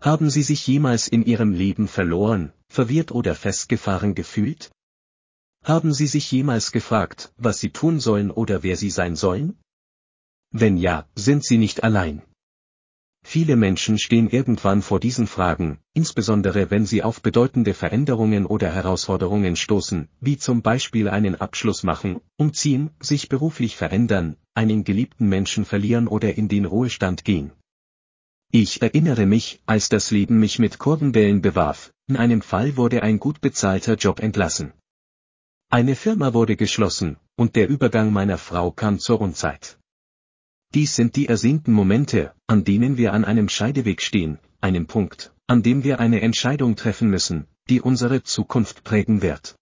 Haben Sie sich jemals in Ihrem Leben verloren, verwirrt oder festgefahren gefühlt? Haben Sie sich jemals gefragt, was Sie tun sollen oder wer Sie sein sollen? Wenn ja, sind Sie nicht allein. Viele Menschen stehen irgendwann vor diesen Fragen, insbesondere wenn sie auf bedeutende Veränderungen oder Herausforderungen stoßen, wie zum Beispiel einen Abschluss machen, umziehen, sich beruflich verändern, einen geliebten Menschen verlieren oder in den Ruhestand gehen. Ich erinnere mich, als das Leben mich mit Kurvenwellen bewarf, in einem Fall wurde ein gut bezahlter Job entlassen. Eine Firma wurde geschlossen, und der Übergang meiner Frau kam zur Unzeit. Dies sind die ersehnten Momente, an denen wir an einem Scheideweg stehen, einem Punkt, an dem wir eine Entscheidung treffen müssen, die unsere Zukunft prägen wird.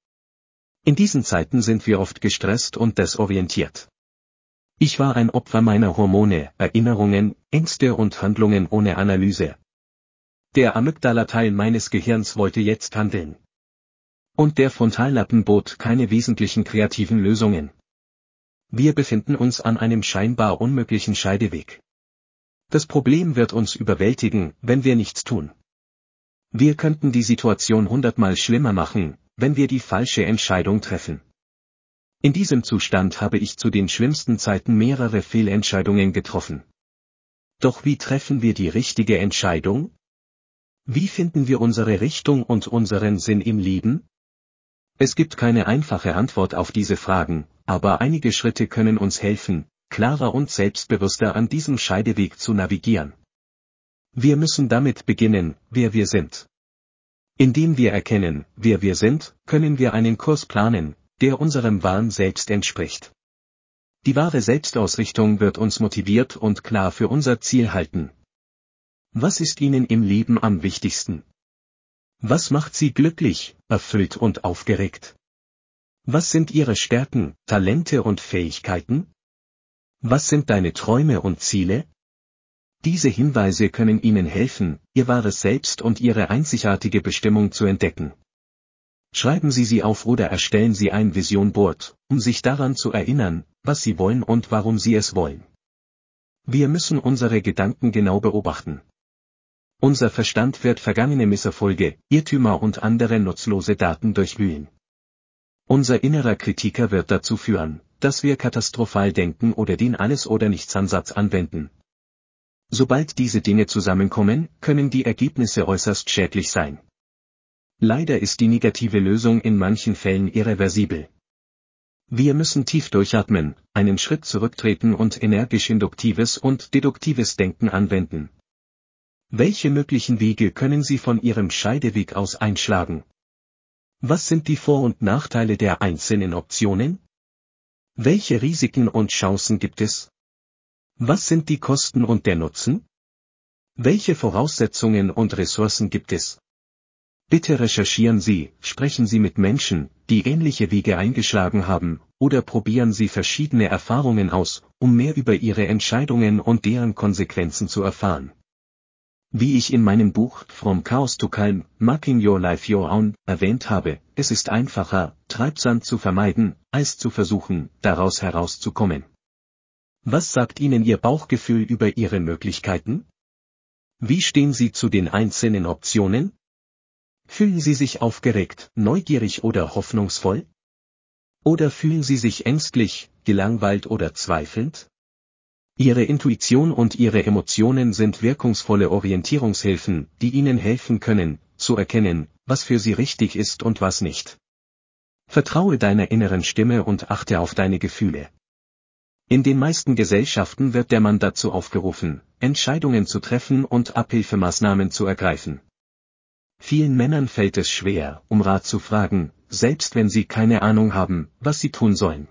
In diesen Zeiten sind wir oft gestresst und desorientiert. Ich war ein Opfer meiner Hormone, Erinnerungen, Ängste und Handlungen ohne Analyse. Der Amygdala-Teil meines Gehirns wollte jetzt handeln. Und der Frontallappen bot keine wesentlichen kreativen Lösungen. Wir befinden uns an einem scheinbar unmöglichen Scheideweg. Das Problem wird uns überwältigen, wenn wir nichts tun. Wir könnten die Situation hundertmal schlimmer machen, wenn wir die falsche Entscheidung treffen. In diesem Zustand habe ich zu den schlimmsten Zeiten mehrere Fehlentscheidungen getroffen. Doch wie treffen wir die richtige Entscheidung? Wie finden wir unsere Richtung und unseren Sinn im Leben? Es gibt keine einfache Antwort auf diese Fragen, aber einige Schritte können uns helfen, klarer und selbstbewusster an diesem Scheideweg zu navigieren. Wir müssen damit beginnen, wer wir sind. Indem wir erkennen, wer wir sind, können wir einen Kurs planen, der unserem wahren Selbst entspricht. Die wahre Selbstausrichtung wird uns motiviert und klar für unser Ziel halten. Was ist Ihnen im Leben am wichtigsten? Was macht Sie glücklich, erfüllt und aufgeregt? Was sind Ihre Stärken, Talente und Fähigkeiten? Was sind deine Träume und Ziele? Diese Hinweise können Ihnen helfen, Ihr wahres Selbst und Ihre einzigartige Bestimmung zu entdecken. Schreiben Sie sie auf oder erstellen Sie ein Vision Board, um sich daran zu erinnern, was Sie wollen und warum Sie es wollen. Wir müssen unsere Gedanken genau beobachten. Unser Verstand wird vergangene Misserfolge, Irrtümer und andere nutzlose Daten durchwühlen. Unser innerer Kritiker wird dazu führen, dass wir katastrophal denken oder den Alles- oder Nichts-Ansatz anwenden. Sobald diese Dinge zusammenkommen, können die Ergebnisse äußerst schädlich sein. Leider ist die negative Lösung in manchen Fällen irreversibel. Wir müssen tief durchatmen, einen Schritt zurücktreten und energisch induktives und deduktives Denken anwenden. Welche möglichen Wege können Sie von Ihrem Scheideweg aus einschlagen? Was sind die Vor- und Nachteile der einzelnen Optionen? Welche Risiken und Chancen gibt es? Was sind die Kosten und der Nutzen? Welche Voraussetzungen und Ressourcen gibt es? Bitte recherchieren Sie, sprechen Sie mit Menschen, die ähnliche Wege eingeschlagen haben, oder probieren Sie verschiedene Erfahrungen aus, um mehr über Ihre Entscheidungen und deren Konsequenzen zu erfahren. Wie ich in meinem Buch From Chaos to Calm, Making Your Life Your Own erwähnt habe, es ist einfacher, Treibsand zu vermeiden, als zu versuchen, daraus herauszukommen. Was sagt Ihnen Ihr Bauchgefühl über Ihre Möglichkeiten? Wie stehen Sie zu den einzelnen Optionen? Fühlen Sie sich aufgeregt, neugierig oder hoffnungsvoll? Oder fühlen Sie sich ängstlich, gelangweilt oder zweifelnd? Ihre Intuition und Ihre Emotionen sind wirkungsvolle Orientierungshilfen, die Ihnen helfen können, zu erkennen, was für Sie richtig ist und was nicht. Vertraue deiner inneren Stimme und achte auf deine Gefühle. In den meisten Gesellschaften wird der Mann dazu aufgerufen, Entscheidungen zu treffen und Abhilfemaßnahmen zu ergreifen. Vielen Männern fällt es schwer, um Rat zu fragen, selbst wenn sie keine Ahnung haben, was sie tun sollen.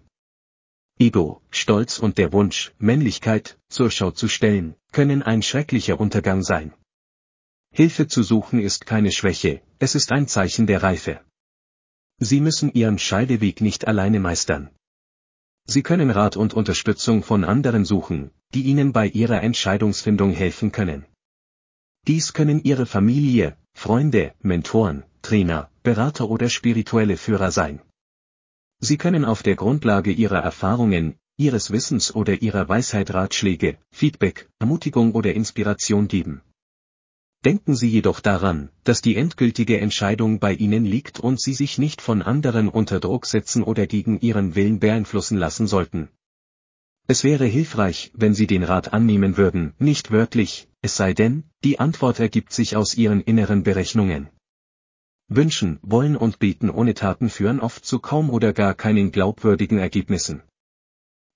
Ego, Stolz und der Wunsch, Männlichkeit, zur Schau zu stellen, können ein schrecklicher Untergang sein. Hilfe zu suchen ist keine Schwäche, es ist ein Zeichen der Reife. Sie müssen Ihren Scheideweg nicht alleine meistern. Sie können Rat und Unterstützung von anderen suchen, die Ihnen bei Ihrer Entscheidungsfindung helfen können. Dies können Ihre Familie, Freunde, Mentoren, Trainer, Berater oder spirituelle Führer sein. Sie können auf der Grundlage Ihrer Erfahrungen, Ihres Wissens oder Ihrer Weisheit Ratschläge, Feedback, Ermutigung oder Inspiration geben. Denken Sie jedoch daran, dass die endgültige Entscheidung bei Ihnen liegt und Sie sich nicht von anderen unter Druck setzen oder gegen Ihren Willen beeinflussen lassen sollten. Es wäre hilfreich, wenn Sie den Rat annehmen würden, nicht wörtlich, es sei denn, die Antwort ergibt sich aus Ihren inneren Berechnungen. Wünschen, wollen und beten ohne Taten führen oft zu kaum oder gar keinen glaubwürdigen Ergebnissen.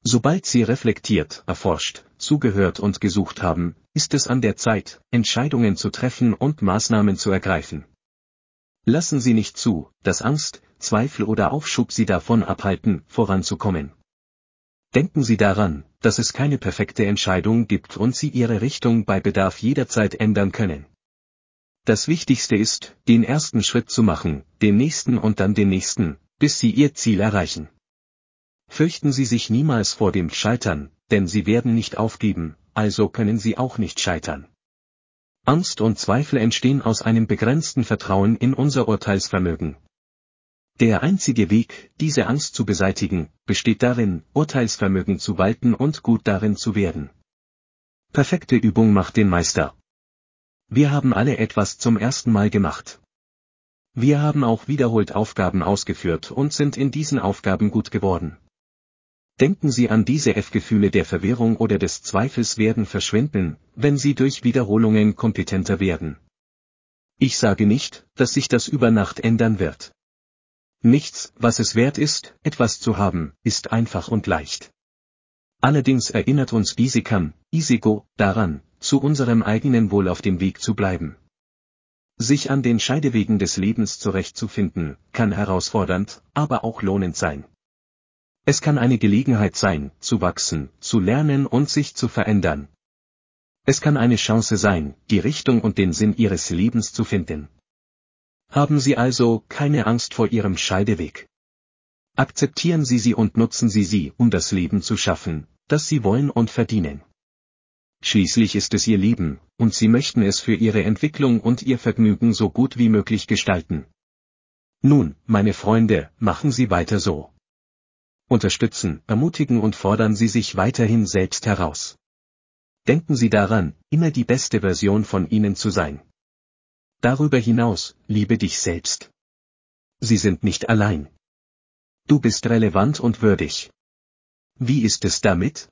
Sobald Sie reflektiert, erforscht, zugehört und gesucht haben, ist es an der Zeit, Entscheidungen zu treffen und Maßnahmen zu ergreifen. Lassen Sie nicht zu, dass Angst, Zweifel oder Aufschub Sie davon abhalten, voranzukommen. Denken Sie daran, dass es keine perfekte Entscheidung gibt und Sie Ihre Richtung bei Bedarf jederzeit ändern können. Das Wichtigste ist, den ersten Schritt zu machen, den nächsten und dann den nächsten, bis Sie Ihr Ziel erreichen. Fürchten Sie sich niemals vor dem Scheitern, denn Sie werden nicht aufgeben, also können Sie auch nicht scheitern. Angst und Zweifel entstehen aus einem begrenzten Vertrauen in unser Urteilsvermögen. Der einzige Weg, diese Angst zu beseitigen, besteht darin, Urteilsvermögen zu walten und gut darin zu werden. Perfekte Übung macht den Meister. Wir haben alle etwas zum ersten Mal gemacht. Wir haben auch wiederholt Aufgaben ausgeführt und sind in diesen Aufgaben gut geworden. Denken Sie an diese F-Gefühle der Verwirrung oder des Zweifels werden verschwinden, wenn Sie durch Wiederholungen kompetenter werden. Ich sage nicht, dass sich das über Nacht ändern wird. Nichts, was es wert ist, etwas zu haben, ist einfach und leicht. Allerdings erinnert uns Isikam, Isigo, daran, zu unserem eigenen Wohl auf dem Weg zu bleiben. Sich an den Scheidewegen des Lebens zurechtzufinden, kann herausfordernd, aber auch lohnend sein. Es kann eine Gelegenheit sein, zu wachsen, zu lernen und sich zu verändern. Es kann eine Chance sein, die Richtung und den Sinn Ihres Lebens zu finden. Haben Sie also keine Angst vor Ihrem Scheideweg. Akzeptieren Sie sie und nutzen Sie sie, um das Leben zu schaffen, das Sie wollen und verdienen. Schließlich ist es Ihr Leben, und Sie möchten es für Ihre Entwicklung und Ihr Vergnügen so gut wie möglich gestalten. Nun, meine Freunde, machen Sie weiter so. Unterstützen, ermutigen und fordern Sie sich weiterhin selbst heraus. Denken Sie daran, immer die beste Version von Ihnen zu sein. Darüber hinaus, liebe dich selbst. Sie sind nicht allein. Du bist relevant und würdig. Wie ist es damit?